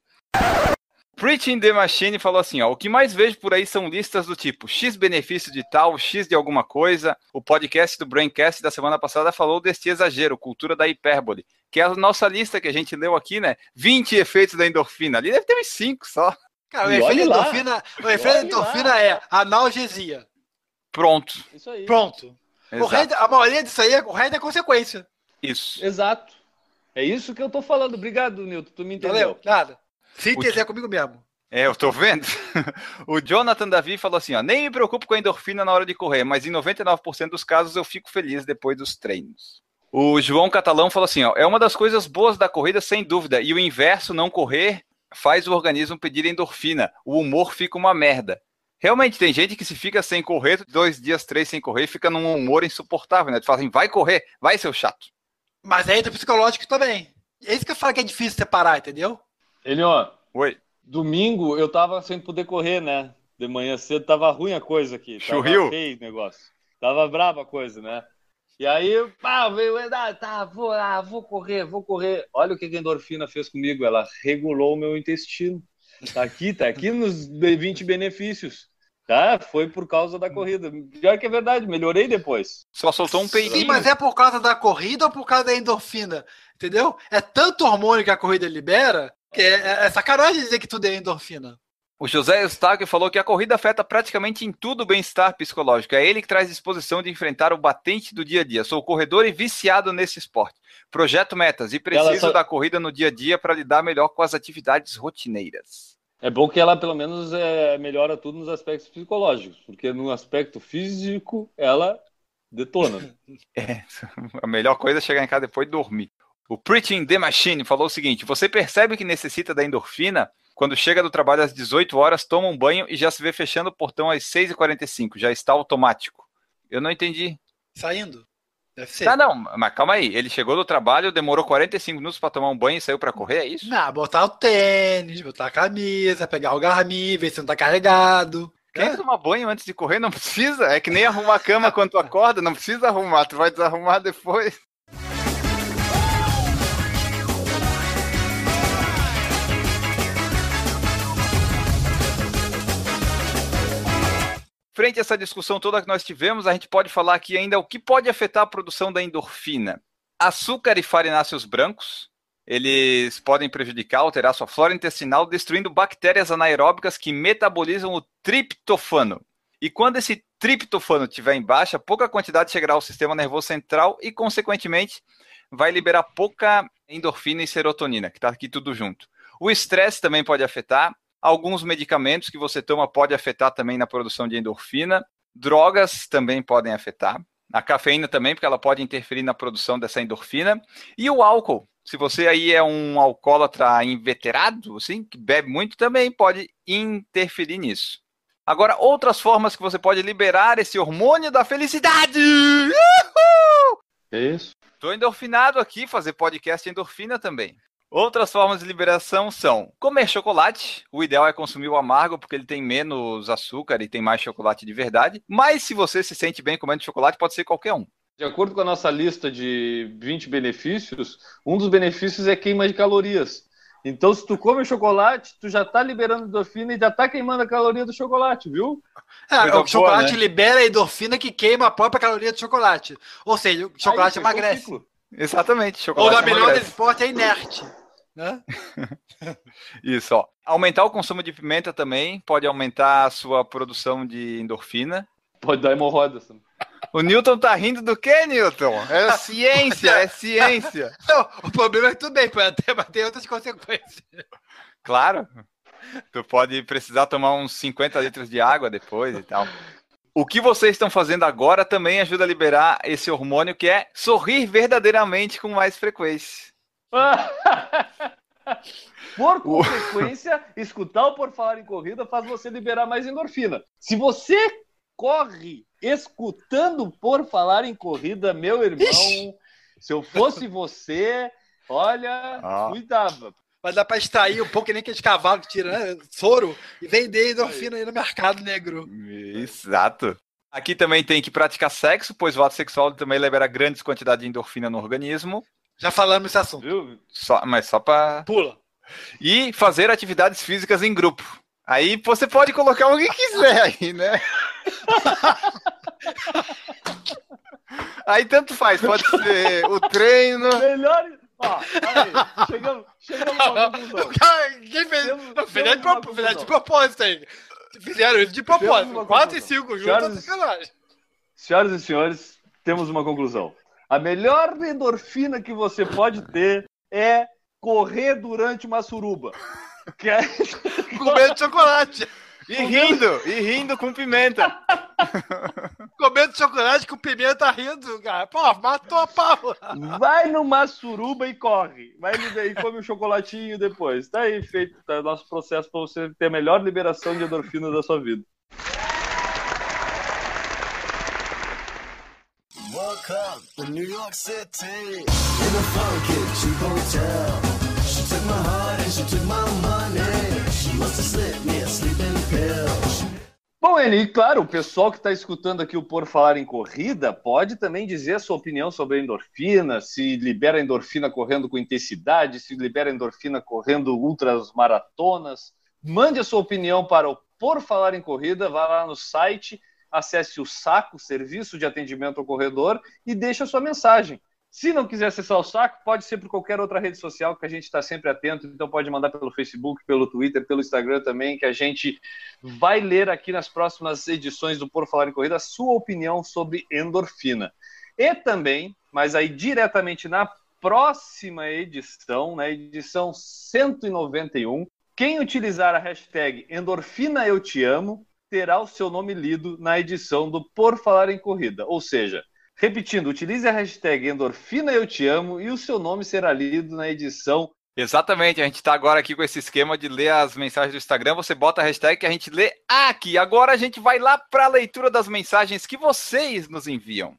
Speaker 1: Preaching the Machine falou assim: ó, o que mais vejo por aí são listas do tipo X benefício de tal, X de alguma coisa. O podcast do Braincast da semana passada falou deste exagero, cultura da hipérbole, que é a nossa lista que a gente leu aqui, né? 20 efeitos da endorfina. Ali deve ter uns 5 só.
Speaker 3: Cara, o
Speaker 2: E
Speaker 3: efeito da endorfina, o efeito da endorfina
Speaker 2: lá.
Speaker 3: é analgesia.
Speaker 1: Pronto.
Speaker 2: Isso aí.
Speaker 3: Pronto. O
Speaker 1: Exato.
Speaker 3: resto, a maioria disso aí, o resto é consequência.
Speaker 1: Isso.
Speaker 2: Exato. É isso que eu tô falando. Obrigado, Nilton. Tu me entendeu.
Speaker 3: Valeu? Nada. Síntese é comigo mesmo.
Speaker 1: É, eu tô vendo. (laughs) o Jonathan Davi falou assim: ó, nem me preocupo com a endorfina na hora de correr, mas em 99% dos casos eu fico feliz depois dos treinos. O João Catalão falou assim: ó, é uma das coisas boas da corrida, sem dúvida, e o inverso, não correr, faz o organismo pedir endorfina. O humor fica uma merda. Realmente, tem gente que se fica sem correr, dois dias, três sem correr, fica num humor insuportável, né? Tu fala assim, vai correr, vai, seu chato.
Speaker 3: Mas aí tem psicológico também. É isso que eu falo que é difícil separar, entendeu?
Speaker 2: Ele, ó,
Speaker 1: Oi.
Speaker 2: domingo eu tava sem poder correr, né? De manhã cedo tava ruim a coisa aqui. Tava
Speaker 1: Churriu?
Speaker 2: feio o negócio. Tava brava a coisa, né? E aí, pá, veio, ah, tá, vou, ah, vou correr, vou correr. Olha o que a endorfina fez comigo. Ela regulou o meu intestino. Tá aqui, tá aqui nos 20 benefícios. Tá? Foi por causa da corrida. Pior que é verdade, melhorei depois.
Speaker 1: Só soltou um peidinho.
Speaker 3: Sim, mas é por causa da corrida ou por causa da endorfina? Entendeu? É tanto hormônio que a corrida libera que é, é- é sacanagem dizer que tudo é endorfina.
Speaker 1: O José Eustáquio falou que a corrida afeta praticamente em tudo o bem-estar psicológico. É ele que traz disposição de enfrentar o batente do dia a dia. Sou corredor e viciado nesse esporte. Projeto metas e preciso
Speaker 2: só-
Speaker 1: da corrida no dia a dia para lidar melhor com as atividades rotineiras.
Speaker 2: É bom que ela, pelo menos, é, melhora tudo nos aspectos psicológicos, porque no aspecto físico, ela detona. (laughs)
Speaker 1: É, a melhor coisa é chegar em casa depois e dormir. O Preaching the Machine falou o seguinte: você percebe que necessita da endorfina quando chega do trabalho às 18 horas, toma um banho e já se vê fechando o portão às 6h45. Já está automático. Eu não entendi.
Speaker 3: Saindo. Deve ser.
Speaker 1: Tá, não, mas calma aí. Ele chegou do trabalho, demorou 45 minutos para tomar um banho e saiu para correr, é isso?
Speaker 3: Não, botar o tênis, botar a camisa, pegar o Garmin, ver se não tá carregado.
Speaker 1: Quem
Speaker 3: É.
Speaker 1: toma banho antes de correr não precisa. É que nem arrumar a cama quando tu acorda, não precisa arrumar, tu vai desarrumar depois. Frente a essa discussão toda que nós tivemos, a gente pode falar aqui ainda o que pode afetar a produção da endorfina. Açúcar e farináceos brancos, eles podem prejudicar, alterar sua flora intestinal, destruindo bactérias anaeróbicas que metabolizam o triptofano. E quando esse triptofano estiver em baixa, pouca quantidade chegará ao sistema nervoso central e, consequentemente, vai liberar pouca endorfina e serotonina, que está aqui tudo junto. O estresse também pode afetar. Alguns medicamentos que você toma pode afetar também na produção de endorfina. Drogas também podem afetar. A cafeína também, porque ela pode interferir na produção dessa endorfina. E o álcool. Se você aí é um alcoólatra inveterado, assim, que bebe muito, também pode interferir nisso. Agora, outras formas que você pode liberar esse hormônio da felicidade. Uhul!
Speaker 2: É isso?
Speaker 1: Tô endorfinado aqui, fazer podcast endorfina também. Outras formas de liberação são comer chocolate. O ideal é consumir o amargo, porque ele tem menos açúcar e tem mais chocolate de verdade. Mas se você se sente bem comendo chocolate, pode ser qualquer um.
Speaker 2: De acordo com a nossa lista de 20 benefícios, um dos benefícios é queima de calorias. Então, se tu come chocolate, tu já tá liberando endorfina e já tá queimando a caloria do chocolate, viu?
Speaker 3: É,
Speaker 1: Coisa
Speaker 3: o chocolate
Speaker 1: boa, né?
Speaker 3: libera a endorfina que queima a própria caloria do chocolate. Ou seja, o chocolate
Speaker 2: Aí,
Speaker 3: emagrece.
Speaker 1: Exatamente,
Speaker 3: Ou
Speaker 1: chocolate
Speaker 3: da melhor desse esporte é inerte. Né? (laughs)
Speaker 1: Isso, ó. Aumentar o consumo de pimenta também pode aumentar a sua produção de endorfina.
Speaker 2: Pode dar hemorroidas.
Speaker 1: O Newton tá rindo do quê, Newton? É (laughs) ciência, é ciência. (laughs)
Speaker 3: Não, o problema é que tudo bem, pode ter, mas tem outras consequências.
Speaker 1: Claro. Tu pode precisar tomar uns 50 litros de água depois e tal. O que vocês estão fazendo agora também ajuda a liberar esse hormônio que é sorrir verdadeiramente com mais frequência. (laughs)
Speaker 2: Por consequência, escutar o Por Falar em Corrida faz você liberar mais endorfina. Se você corre escutando Por Falar em Corrida, meu irmão, Ixi. se eu fosse você, olha, ah. cuidava.
Speaker 3: Mas dá para extrair um pouco, nem aqueles cavalos que tira, né? Soro e vender endorfina aí no mercado negro.
Speaker 1: Exato. Aqui também tem que praticar sexo, pois o ato sexual também libera grandes quantidades de endorfina no organismo.
Speaker 3: Já falamos esse assunto.
Speaker 1: Só, mas só para.
Speaker 3: Pula.
Speaker 1: E fazer atividades físicas em grupo. Aí você pode colocar o que quiser aí, né? (laughs) aí tanto faz, pode ser o treino.
Speaker 2: Melhor. Ó, aí, chegamos, chegamos a uma conclusão.
Speaker 3: Quem fez? Temos, fizeram, de, pro, fizeram de propósito aí. Fizeram isso de propósito. 4 e 5 juntos, sacanagem.
Speaker 2: Senhoras e senhores, temos uma conclusão. A melhor endorfina que você pode ter é correr durante uma suruba.
Speaker 3: Que é... (laughs) Comendo chocolate.
Speaker 1: E rindo, e rindo com pimenta. (laughs)
Speaker 3: Comendo chocolate com pimenta rindo, cara. Pô, matou a pau.
Speaker 2: Vai numa suruba e corre. Vai e come um chocolatinho depois. Tá aí feito tá, nosso processo para você ter a melhor liberação de endorfina da sua vida. Woke up in New York City in a funky cheap hotel. She took my heart and she took my money. She must have slipped me a sleeping. Bom, Eni, claro, o pessoal que está escutando aqui o Por Falar em Corrida pode também dizer a sua opinião sobre a endorfina, se libera endorfina correndo com intensidade, se libera endorfina correndo ultras maratonas. Mande a sua opinião para o Por Falar em Corrida, vá lá no site acesse o Saco, Serviço de Atendimento ao Corredor, e deixe a sua mensagem. Se não quiser acessar o Saco, pode ser por qualquer outra rede social que a gente está sempre atento, então pode mandar pelo Facebook, pelo Twitter, pelo Instagram também, que a gente vai ler aqui nas próximas edições do Por Falar em Corrida a sua opinião sobre endorfina. E também, mas aí diretamente na próxima edição, na edição 191, quem utilizar a hashtag endorfina eu te amo terá o seu nome lido na edição do Por Falar em Corrida. Ou seja, repetindo, utilize a hashtag Endorfina Eu Te Amo e o seu nome será lido na edição.
Speaker 1: Exatamente, a gente está agora aqui com esse esquema de ler as mensagens do Instagram. Você bota a hashtag que a gente lê aqui. Agora a gente vai lá para a leitura das mensagens que vocês nos enviam.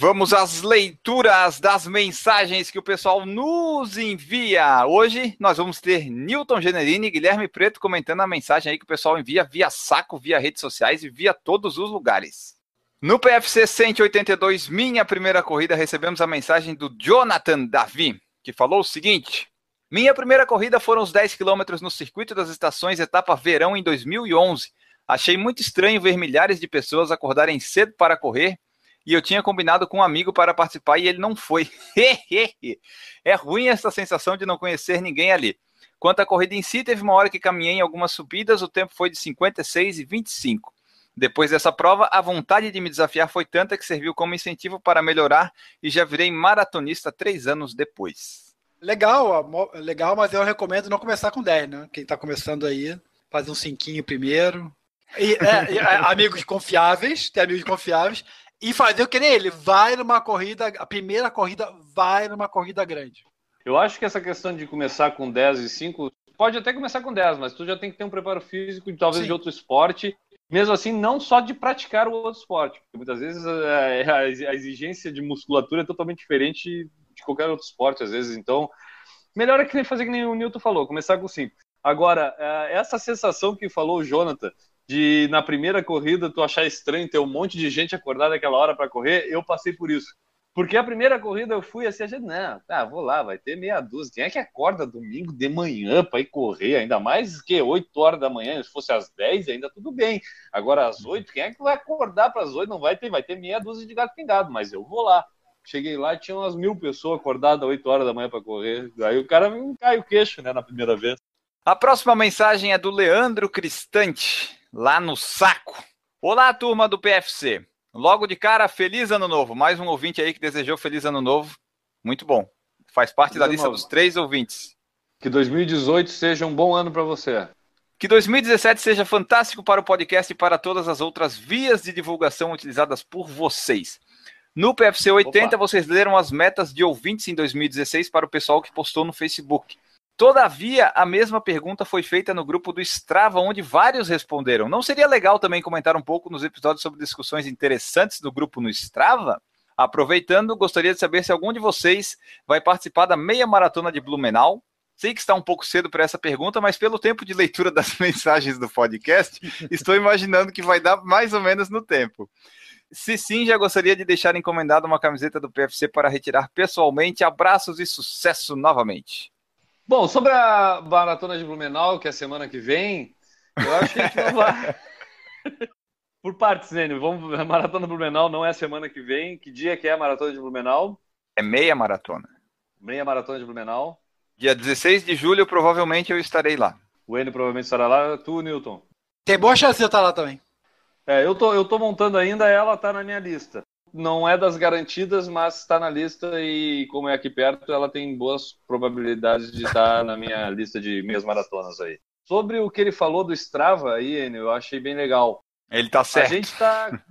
Speaker 1: Vamos às leituras das mensagens que o pessoal nos envia. Hoje nós vamos ter Newton Generini e Guilherme Preto comentando a mensagem aí que o pessoal envia via saco, via redes sociais e via todos os lugares. No PFC 182, minha primeira corrida, recebemos a mensagem do Jonathan Davi, que falou o seguinte: Minha primeira corrida foram os 10 quilômetros no circuito das estações etapa verão em 2011. Achei muito estranho ver milhares de pessoas acordarem cedo para correr e eu tinha combinado com um amigo para participar e ele não foi. (laughs) é ruim essa sensação de não conhecer ninguém ali. Quanto à corrida em si, teve uma hora que caminhei em algumas subidas, o tempo foi de 56 e 25. Depois dessa prova, a vontade de me desafiar foi tanta que serviu como incentivo para melhorar e já virei maratonista três anos depois.
Speaker 3: Legal, legal, mas eu recomendo não começar com 10, né? Quem está começando aí, fazer um cinquinho primeiro. E, é, é, amigos confiáveis, tem amigos confiáveis, e fazer o que nem ele, vai numa corrida, a primeira corrida vai numa corrida grande.
Speaker 2: Eu acho que essa questão de começar com 10 e 5, pode até começar com 10, mas tu já tem que ter um preparo físico, talvez Sim. de outro esporte, mesmo assim, não só de praticar o outro esporte, porque muitas vezes (laughs) a, a exigência de musculatura é totalmente diferente de qualquer outro esporte, às vezes, então, melhor é que nem fazer que nem o Newton falou, começar com 5. Agora, é, essa sensação que falou o Jonathan, de na primeira corrida tu achar estranho ter um monte de gente acordada naquela hora para correr, eu passei por isso. Porque a primeira corrida eu fui assim, a gente, não, tá, vou lá, vai ter meia dúzia. Quem é que acorda domingo de manhã para ir correr? Ainda mais que 8 horas da manhã, se fosse às 10, ainda tudo bem. Agora às 8, quem é que vai acordar para as 8? Não vai ter, vai ter meia dúzia de gato pingado, mas eu vou lá. Cheguei lá tinha umas mil pessoas acordadas às 8 horas da manhã para correr. Aí o cara cai o queixo, né, na primeira vez.
Speaker 1: A próxima mensagem é do Leandro Cristante lá no saco. Olá, turma do PFC. Logo de cara, feliz ano novo. Mais um ouvinte aí que desejou feliz ano novo. Muito bom. Faz parte feliz da lista dos três ouvintes.
Speaker 2: Que 2018 seja um bom ano para você.
Speaker 1: Que 2017 seja fantástico para o podcast e para todas as outras vias de divulgação utilizadas por vocês. No PFC 80, Opa. vocês leram as metas de ouvintes em 2016 para o pessoal que postou no Facebook. Todavia, a mesma pergunta foi feita no grupo do Strava, onde vários responderam. Não seria legal também comentar um pouco nos episódios sobre discussões interessantes do grupo no Strava? Aproveitando, gostaria de saber se algum de vocês vai participar da meia maratona de Blumenau. Sei que está um pouco cedo para essa pergunta, mas pelo tempo de leitura das (laughs) mensagens do podcast, estou imaginando que vai dar mais ou menos no tempo. Se sim, já gostaria de deixar encomendada uma camiseta do PFC para retirar pessoalmente. Abraços e sucesso novamente.
Speaker 2: Bom, sobre a maratona de Blumenau, que é a semana que vem, eu acho que a gente não vai. (laughs) Por partes, Zênio. Vamos... A maratona de Blumenau não é a semana que vem. Que dia que é a maratona de Blumenau?
Speaker 1: É meia maratona.
Speaker 2: Meia maratona de Blumenau.
Speaker 1: Dia 16 de julho, provavelmente eu estarei lá.
Speaker 2: O Enio provavelmente estará lá. Tu, Newton?
Speaker 3: Tem boa chance de eu estar lá também.
Speaker 2: É, eu tô, eu tô montando ainda, ela tá na minha lista não é das garantidas, mas está na lista e como é aqui perto, ela tem boas probabilidades de estar na minha lista de meias maratonas aí. Sobre o que ele falou do Strava aí, Enio, eu achei bem legal.
Speaker 1: Ele tá certo.
Speaker 2: A gente tá,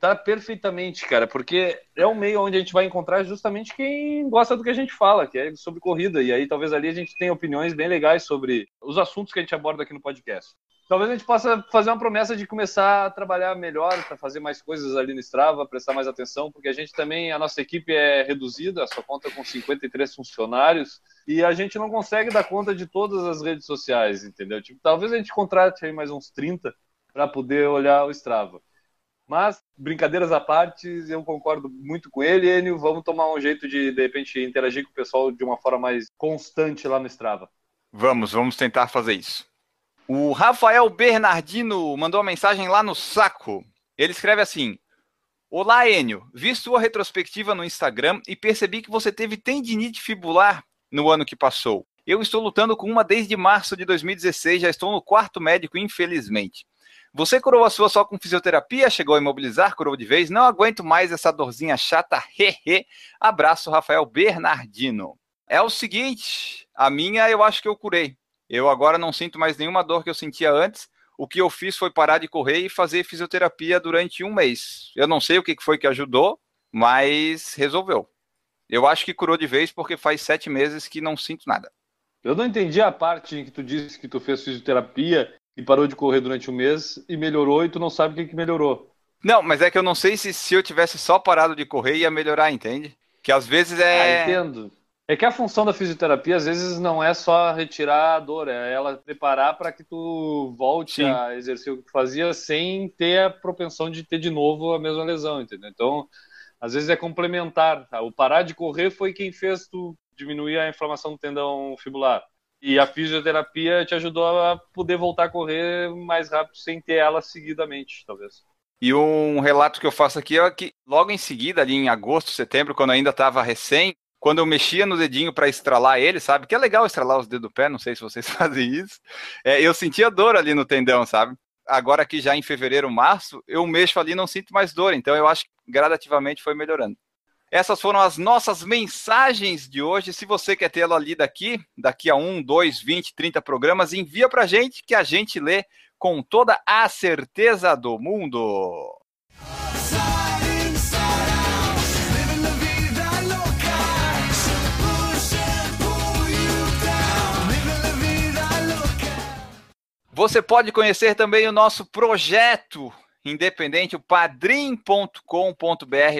Speaker 2: tá perfeitamente, cara, porque é um meio onde a gente vai encontrar justamente quem gosta do que a gente fala, que é sobre corrida. E aí talvez ali a gente tenha opiniões bem legais sobre os assuntos que a gente aborda aqui no podcast. Talvez a gente possa fazer uma promessa de começar a trabalhar melhor, para fazer mais coisas ali no Strava, prestar mais atenção, porque a gente também, a nossa equipe é reduzida, só conta com 53 funcionários, e a gente não consegue dar conta de todas as redes sociais, entendeu? Tipo, talvez a gente contrate aí mais uns 30 para poder olhar o Strava. Mas, brincadeiras à parte, eu concordo muito com ele, Enio. Vamos tomar um jeito de, de repente, interagir com o pessoal de uma forma mais constante lá no Strava.
Speaker 1: Vamos, vamos tentar fazer isso. O Rafael Bernardino mandou uma mensagem lá no saco. Ele escreve assim: Olá, Enio. Vi sua retrospectiva no Instagram e percebi que você teve tendinite fibular no ano que passou. Eu estou lutando com uma desde março de 2016, já estou no quarto médico, infelizmente. Você curou a sua só com fisioterapia? Chegou a imobilizar? Curou de vez? Não aguento mais essa dorzinha chata. (laughs) Hehe. Abraço, Rafael Bernardino. É o seguinte, a minha eu acho que eu curei. Eu agora não sinto mais nenhuma dor que eu sentia antes. O que eu fiz foi parar de correr e fazer fisioterapia durante um mês. Eu não sei o que foi que ajudou, mas resolveu. Eu acho que curou de vez porque faz sete meses que não sinto nada.
Speaker 2: Eu não entendi a parte em que tu disse que tu fez fisioterapia e parou de correr durante um mês e melhorou e tu não sabe o que, que melhorou.
Speaker 1: Não, mas é que eu não sei se se eu tivesse só parado de correr ia melhorar, entende? Que às vezes é.
Speaker 2: Ah, entendo. É que a função da fisioterapia às vezes não é só retirar a dor, é ela preparar para que tu volte Sim. a exercer o que tu fazia sem ter a propensão de ter de novo a mesma lesão, entendeu? Então, às vezes é complementar. Tá? O parar de correr foi quem fez tu diminuir a inflamação do tendão fibular. E a fisioterapia te ajudou a poder voltar a correr mais rápido sem ter ela seguidamente, talvez.
Speaker 1: E um relato que eu faço aqui é que logo em seguida, ali em agosto, setembro, quando ainda estava recém, quando eu mexia no dedinho para estralar ele, sabe? Que é legal estralar os dedos do pé, não sei se vocês (laughs) fazem isso. É, eu sentia dor ali no tendão, sabe? Agora aqui já em fevereiro, março, eu mexo ali e não sinto mais dor. Então eu acho que gradativamente foi melhorando. Essas foram as nossas mensagens de hoje. Se você quer tê-la ali daqui, daqui a um, dois, vinte, trinta programas, envia para gente que a gente lê com toda a certeza do mundo. Você pode conhecer também o nosso projeto independente, o padrim.com.br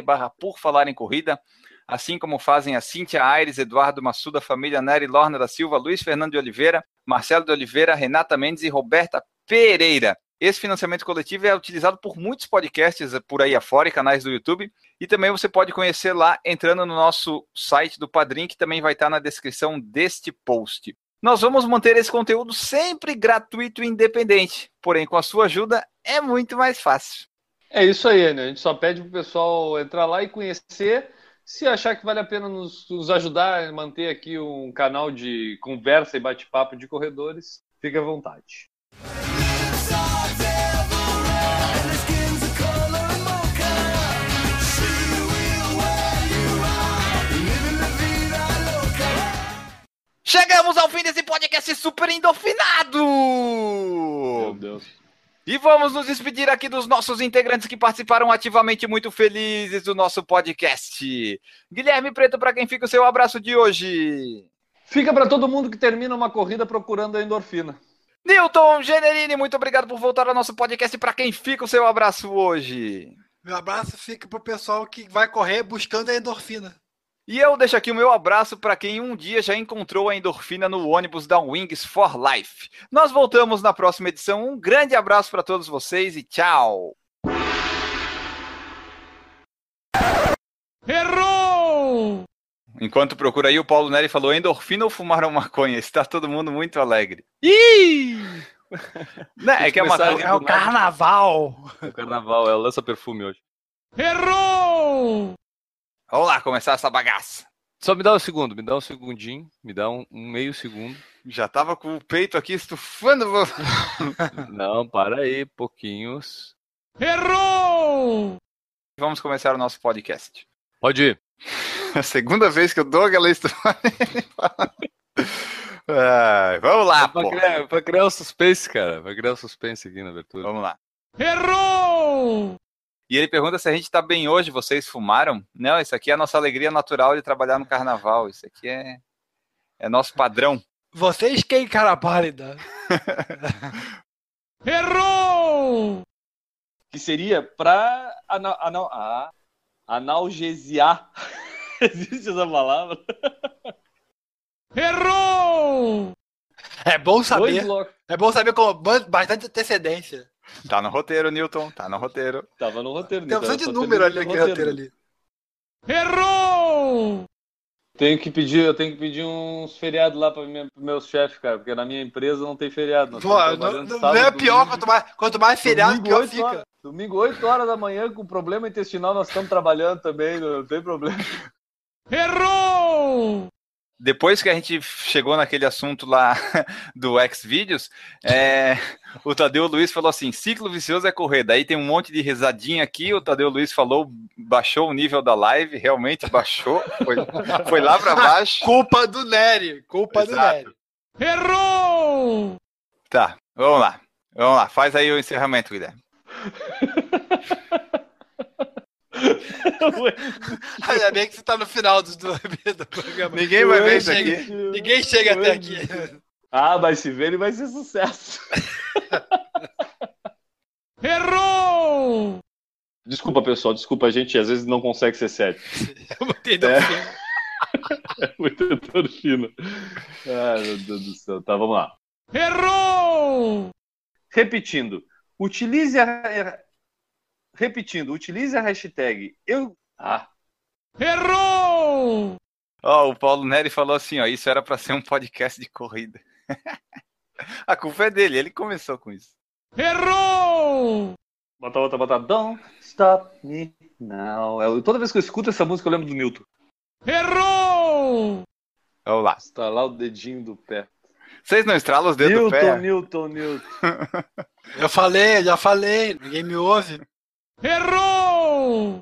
Speaker 1: barra por falar em corrida, assim como fazem a Cíntia Aires, Eduardo Massuda, família Nery Lorna da Silva, Luiz Fernando de Oliveira, Marcelo de Oliveira, Renata Mendes e Roberta Pereira. Esse financiamento coletivo é utilizado por muitos podcasts por aí afora e canais do YouTube. E também você pode conhecer lá entrando no nosso site do Padrim, que também vai estar na descrição deste post. Nós vamos manter esse conteúdo sempre gratuito e independente, porém com a sua ajuda é muito mais fácil.
Speaker 2: É isso aí, né? A gente só pede para o pessoal entrar lá e conhecer. Se achar que vale a pena nos, nos ajudar a manter aqui um canal de conversa e bate-papo de corredores, fique à vontade.
Speaker 1: Chegamos ao fim desse podcast super endorfinado!
Speaker 2: Meu Deus.
Speaker 1: E vamos nos despedir aqui dos nossos integrantes que participaram ativamente muito felizes do nosso podcast. Guilherme Preto, para quem fica o seu abraço de hoje?
Speaker 2: Fica para todo mundo que termina uma corrida procurando a endorfina.
Speaker 1: Newton Generini, muito obrigado por voltar ao nosso podcast. Para quem fica o seu abraço hoje?
Speaker 3: Meu abraço fica pro pessoal que vai correr buscando a endorfina.
Speaker 1: E eu deixo aqui o meu abraço para quem um dia já encontrou a endorfina no ônibus da Wings for Life. Nós voltamos na próxima edição. Um grande abraço para todos vocês e tchau.
Speaker 4: Errou!
Speaker 1: Enquanto procura aí, o Paulo Neri falou endorfina ou fumaram maconha? Está todo mundo muito alegre.
Speaker 2: Ih!
Speaker 1: Né, é que é uma
Speaker 3: É o carnaval.
Speaker 2: O carnaval é o lança-perfume hoje.
Speaker 4: Errou!
Speaker 1: Vamos lá começar essa bagaça.
Speaker 2: Só me dá um segundo, me dá um segundinho, me dá um, um meio segundo.
Speaker 1: Já tava com o peito aqui estufando. (laughs)
Speaker 2: Não, para aí, pouquinhos.
Speaker 4: Errou!
Speaker 1: Vamos começar o nosso podcast.
Speaker 2: Pode ir. (laughs)
Speaker 1: A segunda vez que eu dou aquela história. Ai, vamos lá,
Speaker 2: pra,
Speaker 1: pô.
Speaker 2: criar, pra criar o suspense, cara. Pra criar o suspense aqui na abertura.
Speaker 1: Vamos lá.
Speaker 4: Errou!
Speaker 1: E ele pergunta se a gente tá bem hoje, vocês fumaram? Não, isso aqui é a nossa alegria natural de trabalhar no carnaval. Isso aqui é, é nosso padrão.
Speaker 3: Vocês quem, cara pálida? (laughs)
Speaker 4: Errou!
Speaker 2: Que seria pra ana, ana, ah, analgesiar. (laughs) Existe essa palavra? (laughs)
Speaker 4: Errou!
Speaker 3: É bom saber. É bom saber com ba- bastante antecedência.
Speaker 1: Tá no roteiro, Newton. Tá no roteiro.
Speaker 2: Tava no roteiro.
Speaker 3: Tem
Speaker 2: então,
Speaker 3: opção de número ali naquele
Speaker 2: o
Speaker 3: roteiro ali.
Speaker 4: Errou!
Speaker 2: Tenho que pedir, eu tenho que pedir uns feriados lá para meus chefes, cara, porque na minha empresa não tem feriado.
Speaker 3: Pô, não, não-
Speaker 2: sábado,
Speaker 3: não é pior,
Speaker 2: domingo.
Speaker 3: quanto mais, quanto mais feriado,
Speaker 2: Domingo,
Speaker 3: pior
Speaker 2: 8
Speaker 3: fica.
Speaker 2: horas, domingo, 8 horas da manhã, com problema intestinal, nós estamos trabalhando também, não tem problema.
Speaker 4: Errou!
Speaker 1: Depois que a gente chegou naquele assunto lá (laughs) do Xvideos, é, o Tadeu Luiz falou assim: ciclo vicioso é correr. Daí tem um monte de risadinha aqui. O Tadeu Luiz falou, baixou o nível da live, realmente baixou, foi, foi lá para baixo. (laughs)
Speaker 3: Culpa do Nery. Culpa do
Speaker 1: Exato.
Speaker 3: Nery.
Speaker 4: Errou!
Speaker 1: Tá, vamos lá. Vamos lá, faz aí o encerramento, Guilherme. (laughs) (laughs)
Speaker 3: Ainda bem que você tá no final do, do, (laughs) do programa.
Speaker 1: Ninguém vai ver isso
Speaker 3: chega-
Speaker 1: aqui.
Speaker 3: Ninguém chega até aqui.
Speaker 2: Ah, mas se ver, ele vai ser sucesso. (laughs)
Speaker 4: Errou!
Speaker 2: Desculpa, pessoal, desculpa, a gente às vezes não consegue ser sério.
Speaker 3: Eu botei no
Speaker 2: É. É muito endorfina. Ai, meu Deus do céu. Tá, vamos lá.
Speaker 4: Errou!
Speaker 2: Repetindo, utilize a. Repetindo, utilize a hashtag eu. Ah,
Speaker 4: Errou!
Speaker 1: Ó, o Paulo Neri falou assim: ó, isso era para ser um podcast de corrida. (laughs) A culpa é dele, ele começou com isso.
Speaker 4: Errou!
Speaker 2: bota outra, bota. Don't stop me now. Eu- toda vez que eu escuto essa música, eu lembro do Newton.
Speaker 4: Errou!
Speaker 1: Vamos lá.
Speaker 2: Estalar o dedinho do pé.
Speaker 1: Vocês não estralam os dedos do
Speaker 2: Newton,
Speaker 1: pé?
Speaker 2: Newton, Newton. (laughs)
Speaker 3: Eu falei, já falei. Ninguém me ouve.
Speaker 4: Errou!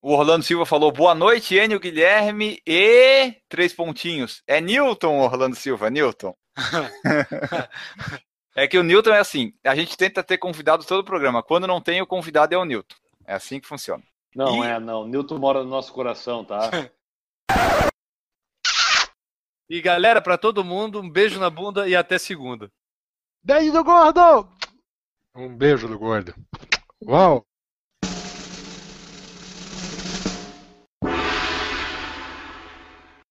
Speaker 1: O Orlando Silva falou boa noite, Enio Guilherme e três pontinhos. É Newton, Orlando Silva, Newton. (laughs) é que o Newton é assim, a gente tenta ter convidado todo o programa. Quando não tem, o convidado é o Newton. É assim que funciona.
Speaker 2: Não,
Speaker 1: E-
Speaker 2: é, não. Newton mora no nosso coração, tá? (laughs)
Speaker 5: E galera, pra todo mundo, um beijo na bunda e até segunda.
Speaker 3: Beijo do gordo!
Speaker 6: Um beijo do gordo. Uau!